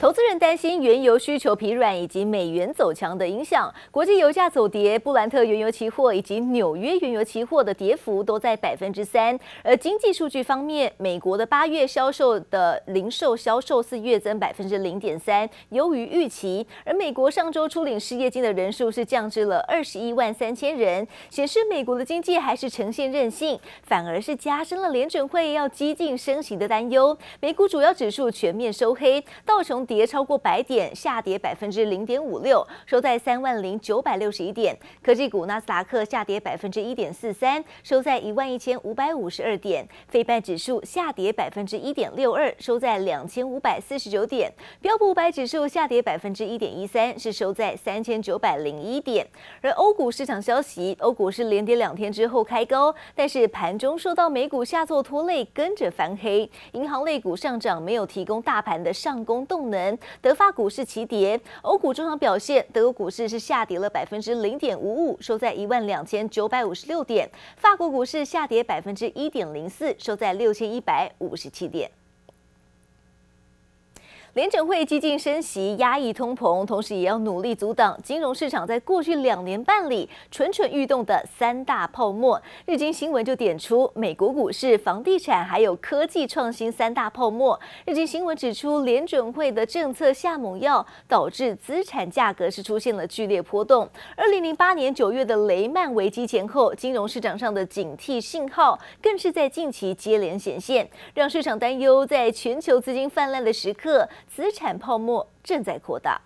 投资人担心原油需求疲软以及美元走强的影响，国际油价走跌，布兰特原油期货以及纽约原油期货的跌幅都在百分之三。而经济数据方面，美国的八月销售的零售销售是月增百分之零点三，优于预期。而美国上周初领失业金的人数是降至了二十一万三千人，显示美国的经济还是呈现韧性，反而是加深了联准会要激进升息的担忧。美股主要指数全面收黑，道琼跌超过百点，下跌百分之零点五六，收在三万零九百六十一点。科技股纳斯达克下跌百分之一点四三，收在一万一千五百五十二点。非半指数下跌百分之一点六二，收在两千五百四十九点。标普五百指数下跌百分之一点一三，是收在三千九百零一点。而欧股市场消息，欧股是连跌两天之后开高，但是盘中受到美股下挫拖累，跟着翻黑。银行类股上涨没有提供大盘的上攻动能。德法股市齐跌，欧股中场表现，德国股市是下跌了百分之零点五五，收在一万两千九百五十六点；法国股市下跌百分之一点零四，收在六千一百五十七点。联准会激进升息，压抑通膨，同时也要努力阻挡金融市场在过去两年半里蠢蠢欲动的三大泡沫。日经新闻就点出，美国股市、房地产还有科技创新三大泡沫。日经新闻指出，联准会的政策下猛药，导致资产价格是出现了剧烈波动。二零零八年九月的雷曼危机前后，金融市场上的警惕信号更是在近期接连显现，让市场担忧在全球资金泛滥的时刻。资产泡沫正在扩大。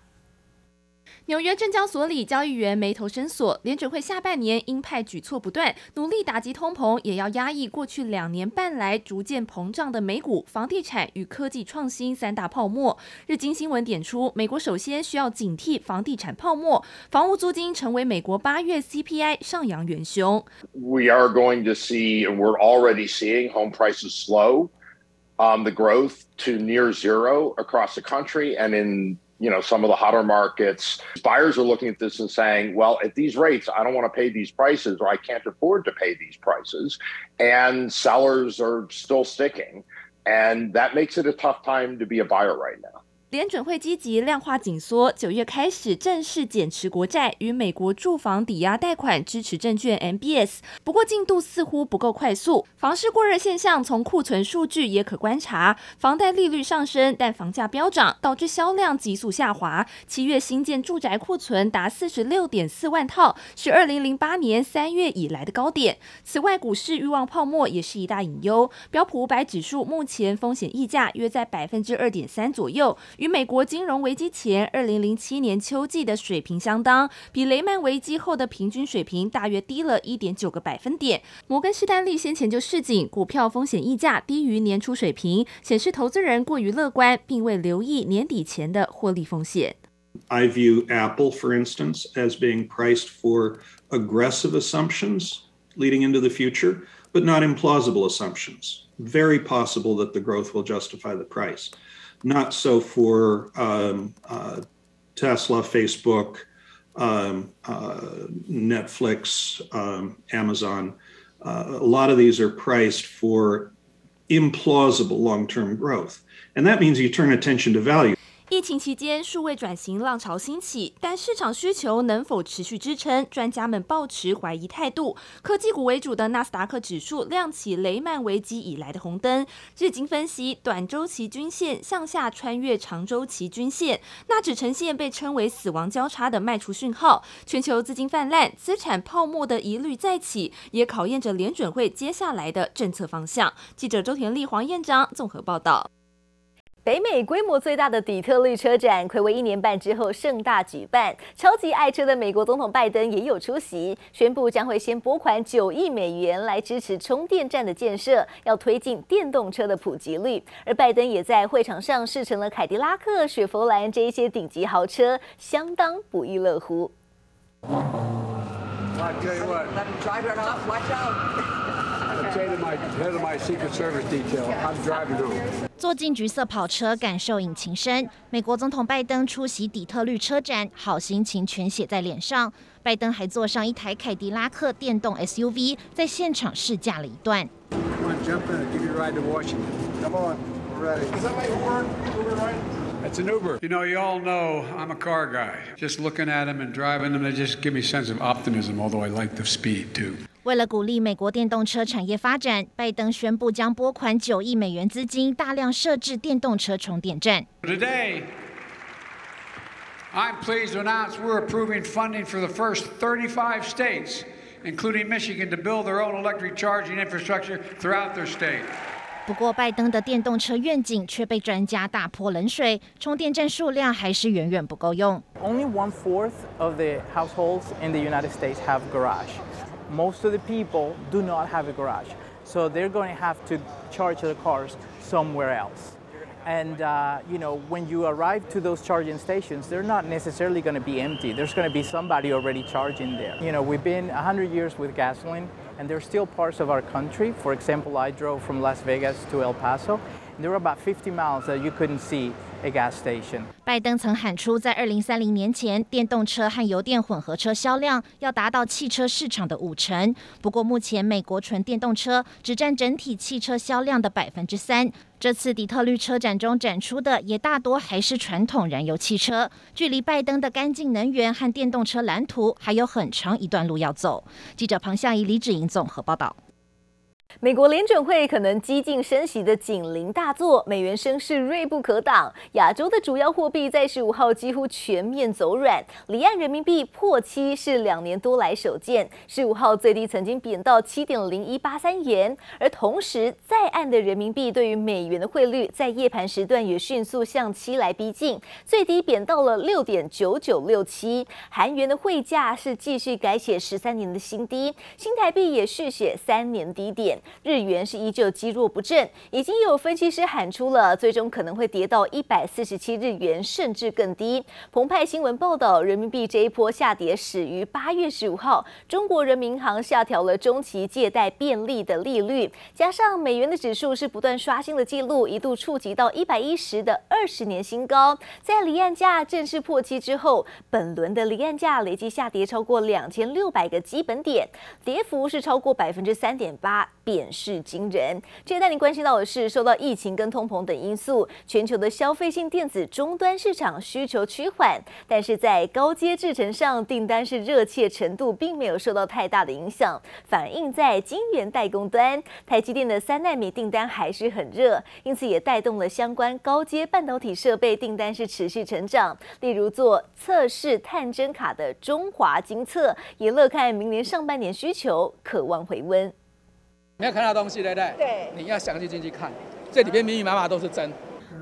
纽约证交所里交易员眉头深锁，联准会下半年鹰派举措不断，努力打击通膨，也要压抑过去两年半来逐渐膨胀的美股、房地产与科技创新三大泡沫。日经新闻点出，美国首先需要警惕房地产泡沫，房屋租金成为美国八月 CPI 上扬元凶。We are going to see, and we're already seeing home prices slow. Um, the growth to near zero across the country and in you know some of the hotter markets. Buyers are looking at this and saying, well, at these rates, I don't want to pay these prices or I can't afford to pay these prices. And sellers are still sticking. And that makes it a tough time to be a buyer right now. 联准会积极量化紧缩，九月开始正式减持国债与美国住房抵押贷款支持证券 MBS。不过进度似乎不够快速，房市过热现象从库存数据也可观察。房贷利率上升，但房价飙涨，导致销量急速下滑。七月新建住宅库存达四十六点四万套，是二零零八年三月以来的高点。此外，股市欲望泡沫也是一大隐忧。标普五百指数目前风险溢价约在百分之二点三左右。与美国金融危机前二零零七年秋季的水平相当，比雷曼危机后的平均水平大约低了一点九个百分点。摩根士丹利先前就示警，股票风险溢价低于年初水平，显示投资人过于乐观，并未留意年底前的获利风险。I view Apple, for instance, as being priced for aggressive assumptions leading into the future, but not implausible assumptions. Very possible that the growth will justify the price. Not so for um, uh, Tesla, Facebook, um, uh, Netflix, um, Amazon. Uh, a lot of these are priced for implausible long term growth. And that means you turn attention to value. 疫情期间，数位转型浪潮兴起，但市场需求能否持续支撑？专家们抱持怀疑态度。科技股为主的纳斯达克指数亮起雷曼危机以来的红灯。日经分析，短周期均线向下穿越长周期均线，纳指呈现被称为死亡交叉的卖出讯号。全球资金泛滥、资产泡沫的疑虑再起，也考验着联准会接下来的政策方向。记者周田丽、黄彦章综合报道。北美规模最大的底特律车展，睽违一年半之后盛大举办。超级爱车的美国总统拜登也有出席，宣布将会先拨款九亿美元来支持充电站的建设，要推进电动车的普及率。而拜登也在会场上试乘了凯迪拉克、雪佛兰这一些顶级豪车，相当不亦乐乎。坐进橘色跑车，感受引擎声。美国总统拜登出席底特律车展，好心情全写在脸上。拜登还坐上一台凯迪拉克电动 SUV，在现场试驾了一段。 It's an Uber. You know, you all know I'm a car guy. Just looking at them and driving them, they just give me a sense of optimism, although I like the speed too. 为了鼓励美国电动车产业发展，拜登宣布将拨款九亿美元资金，大量设置电动车充电站。Today, I'm pleased to announce we're approving funding for the first 35 states, including Michigan, to build their own electric charging infrastructure throughout their state. 不过，拜登的电动车愿景却被专家大泼冷水，充电站数量还是远远不够用。Only one fourth of the households in the United States have garage. Most of the people do not have a garage, so they're going to have to charge their cars somewhere else. And uh, you know, when you arrive to those charging stations, they're not necessarily going to be empty. There's going to be somebody already charging there. You know, we've been 100 years with gasoline, and there's still parts of our country. For example, I drove from Las Vegas to El Paso. There were about 50 miles that you couldn't see a gas station. 拜登曾喊出，在二零三零年前，电动车和油电混合车销量要达到汽车市场的五成。不过，目前美国纯电动车只占整体汽车销量的百分之三。这次底特律车展中展出的也大多还是传统燃油汽车，距离拜登的干净能源和电动车蓝图还有很长一段路要走。记者庞夏怡、李芷莹综合报道。美国联准会可能激进升息的警铃大作，美元升势锐不可挡。亚洲的主要货币在十五号几乎全面走软，离岸人民币破七是两年多来首见，十五号最低曾经贬到七点零一八三元。而同时，在岸的人民币对于美元的汇率在夜盘时段也迅速向七来逼近，最低贬到了六点九九六七。韩元的汇价是继续改写十三年的新低，新台币也续写三年低点。日元是依旧积弱不振，已经有分析师喊出了最终可能会跌到一百四十七日元，甚至更低。澎湃新闻报道，人民币这一波下跌始于八月十五号，中国人民银行下调了中期借贷便利的利率，加上美元的指数是不断刷新了记录，一度触及到一百一十的二十年新高。在离岸价正式破七之后，本轮的离岸价累计下跌超过两千六百个基本点，跌幅是超过百分之三点八。贬势惊人。接着带您关心到的是，受到疫情跟通膨等因素，全球的消费性电子终端市场需求趋缓，但是在高阶制程上，订单是热切程度并没有受到太大的影响，反映在晶圆代工端，台积电的三纳米订单还是很热，因此也带动了相关高阶半导体设备订单是持续成长。例如做测试探针卡的中华晶测，也乐看明年上半年需求可望回温。没有看到东西，对不对？对，你要详细进去看，这里边密密麻麻都是针。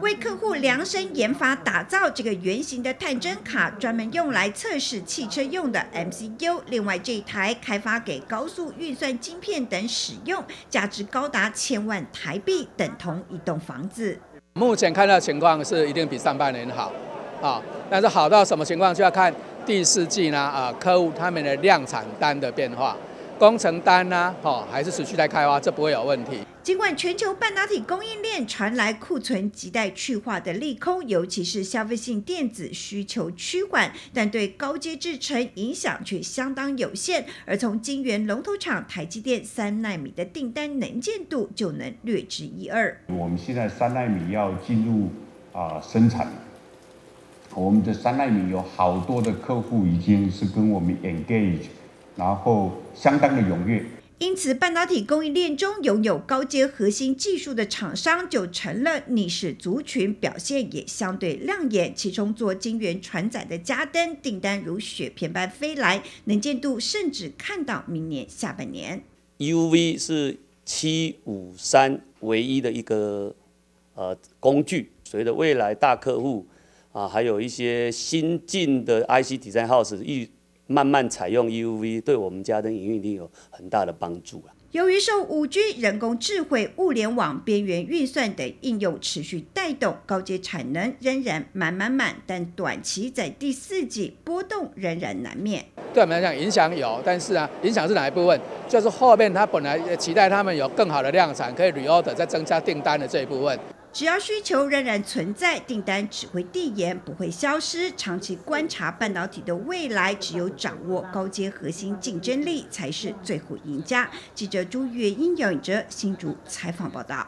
为客户量身研发打造这个圆形的探针卡，专门用来测试汽车用的 MCU。另外，这一台开发给高速运算晶片等使用，价值高达千万台币，等同一栋房子。目前看到的情况是一定比上半年好，啊，但是好到什么情况就要看第四季呢？啊，客户他们的量产单的变化。工程单呢、啊，哦，还是持续在开发，这不会有问题。尽管全球半导体供应链传来库存亟待去化的利空，尤其是消费性电子需求趋缓，但对高阶制程影响却相当有限。而从晶圆龙头厂台积电三纳米的订单能见度就能略知一二。我们现在三纳米要进入啊、呃、生产，我们的三纳米有好多的客户已经是跟我们 engage。然后相当的踊跃，因此半导体供应链中拥有高阶核心技术的厂商就成了逆势族群，表现也相对亮眼。其中做晶圆船载的嘉登订单如雪片般飞来，能见度甚至看到明年下半年。EUV 是七五三唯一的一个呃工具，随着未来大客户啊，还有一些新进的 IC Design House 预。慢慢采用 EUV，对我们家的营运一定有很大的帮助啊。由于受五 G、人工智慧、物联网、边缘运算等应用持续带动，高阶产能仍然满满满，但短期在第四季波动仍然难免。对我们来讲影响有，但是啊，影响是哪一部分？就是后面他本来期待他们有更好的量产，可以 reorder 再增加订单的这一部分。只要需求仍然存在，订单只会递延，不会消失。长期观察半导体的未来，只有掌握高阶核心竞争力才是最后赢家。记者朱月英、杨颖哲新竹采访报道。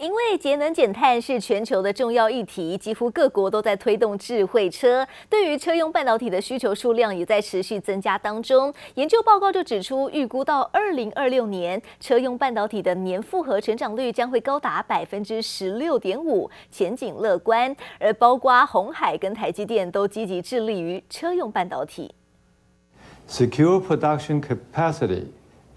因为节能减碳是全球的重要议题，几乎各国都在推动智慧车。对于车用半导体的需求数量也在持续增加当中。研究报告就指出，预估到二零二六年，车用半导体的年复合成长率将会高达百分之十六点五，前景乐观。而包括红海跟台积电都积极致力于车用半导体。Secure production capacity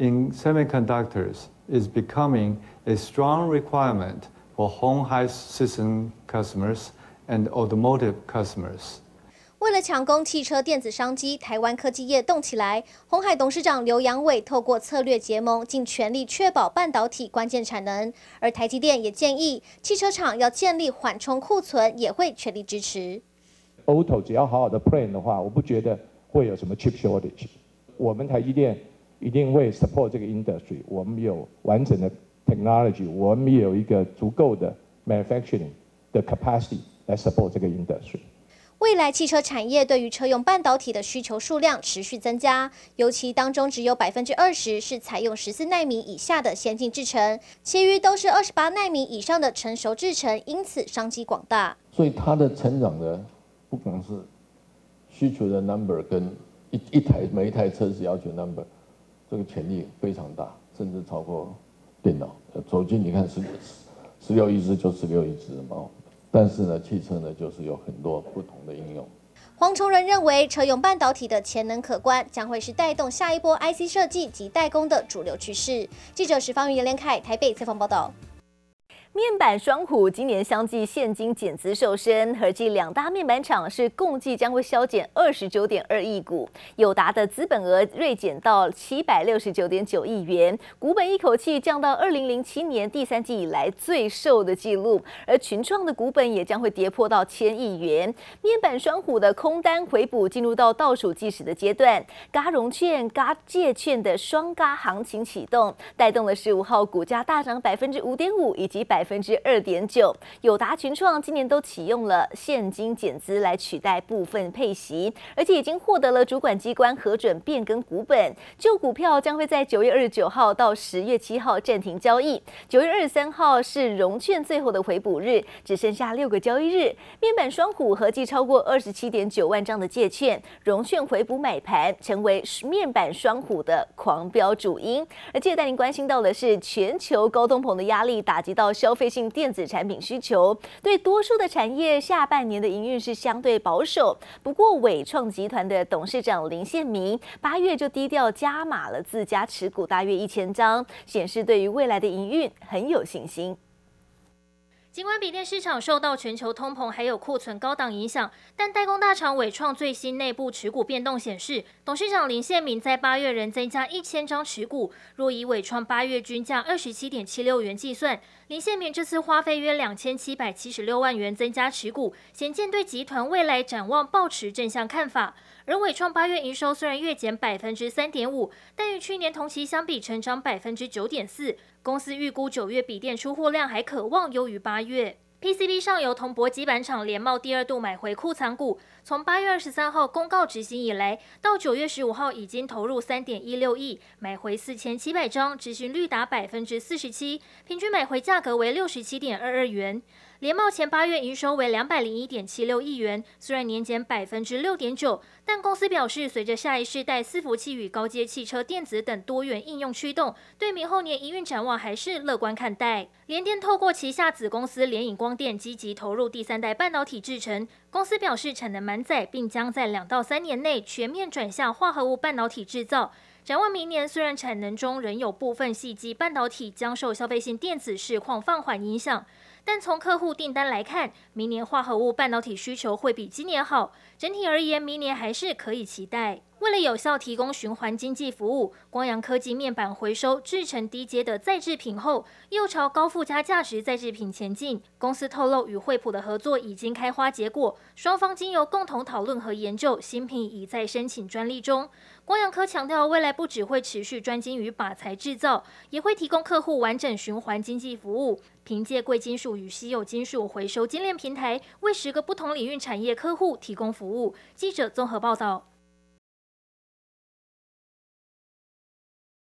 in semiconductors is becoming a strong requirement for home Hai system customers and automotive customers. 为了抢攻汽车电子商机，台湾科技业动起来。鸿海董事长刘扬伟透过策略结盟，尽全力确保半导体关键产能。而台积电也建议汽车厂要建立缓冲库存，也会全力支持。Auto 只要好好的 plan 的话，我不觉得会有什么 chip shortage。我们台积电一定会 support 这个 industry。我们有完整的 technology，我们也有一个足够的 manufacturing 的 capacity 来 support 这个 industry。未来汽车产业对于车用半导体的需求数量持续增加，尤其当中只有百分之二十是采用十四奈米以下的先进制程，其余都是二十八奈米以上的成熟制程，因此商机广大。所以它的成长的不光是需求的 number 跟一一台每一台车子要求 number，这个潜力非常大，甚至超过电脑。走进你看十十六亿只就十六一只猫。但是呢，汽车呢，就是有很多不同的应用。黄崇仁认为，车用半导体的潜能可观，将会是带动下一波 IC 设计及代工的主流趋势。记者石方云、连凯台北采访报道。面板双虎今年相继现金减资瘦身，合计两大面板厂是共计将会削减二十九点二亿股，友达的资本额锐减到七百六十九点九亿元，股本一口气降到二零零七年第三季以来最瘦的记录，而群创的股本也将会跌破到千亿元。面板双虎的空单回补进入到倒数计时的阶段，轧融券、轧借券的双轧行情启动，带动了十五号股价大涨百分之五点五以及百。百分之二点九，友达群创今年都启用了现金减资来取代部分配息，而且已经获得了主管机关核准变更股本，旧股票将会在九月二十九号到十月七号暂停交易，九月二十三号是融券最后的回补日，只剩下六个交易日。面板双虎合计超过二十七点九万张的借券融券回补买盘，成为面板双虎的狂飙主因。而接着带您关心到的是，全球高通膨的压力打击到消。消费性电子产品需求，对多数的产业下半年的营运是相对保守。不过伟创集团的董事长林宪明八月就低调加码了自家持股大约一千张，显示对于未来的营运很有信心。尽管笔电市场受到全球通膨还有库存高档影响，但代工大厂伟创最新内部持股变动显示，董事长林宪明在八月仍增加一千张持股。若以伟创八月均价二十七点七六元计算，林宪明这次花费约两千七百七十六万元增加持股，显见对集团未来展望抱持正向看法。而伟创八月营收虽然月减百分之三点五，但与去年同期相比成长百分之九点四。公司预估九月笔电出货量还可望优于八月。PCB 上游铜箔基板厂连帽第二度买回库藏股，从八月二十三号公告执行以来，到九月十五号已经投入三点一六亿，买回四千七百张，执行率达百分之四十七，平均买回价格为六十七点二二元。联茂前八月营收为两百零一点七六亿元，虽然年减百分之六点九，但公司表示，随着下一世代伺服器与高阶汽车电子等多元应用驱动，对明后年营运展望还是乐观看待。联电透过旗下子公司联影光电积极投入第三代半导体制程，公司表示产能满载，并将在两到三年内全面转向化合物半导体制造。展望明年，虽然产能中仍有部分细基半导体将受消费性电子市况放缓影响。但从客户订单来看，明年化合物半导体需求会比今年好。整体而言，明年还是可以期待。为了有效提供循环经济服务，光阳科技面板回收制成低阶的再制品后，又朝高附加价值再制品前进。公司透露，与惠普的合作已经开花结果，双方经由共同讨论和研究，新品已在申请专利中。光阳科强调，未来不只会持续专精于靶材制造，也会提供客户完整循环经济服务。凭借贵金属与稀有金属回收精炼平台，为十个不同领域产业客户提供服务记者综合报道。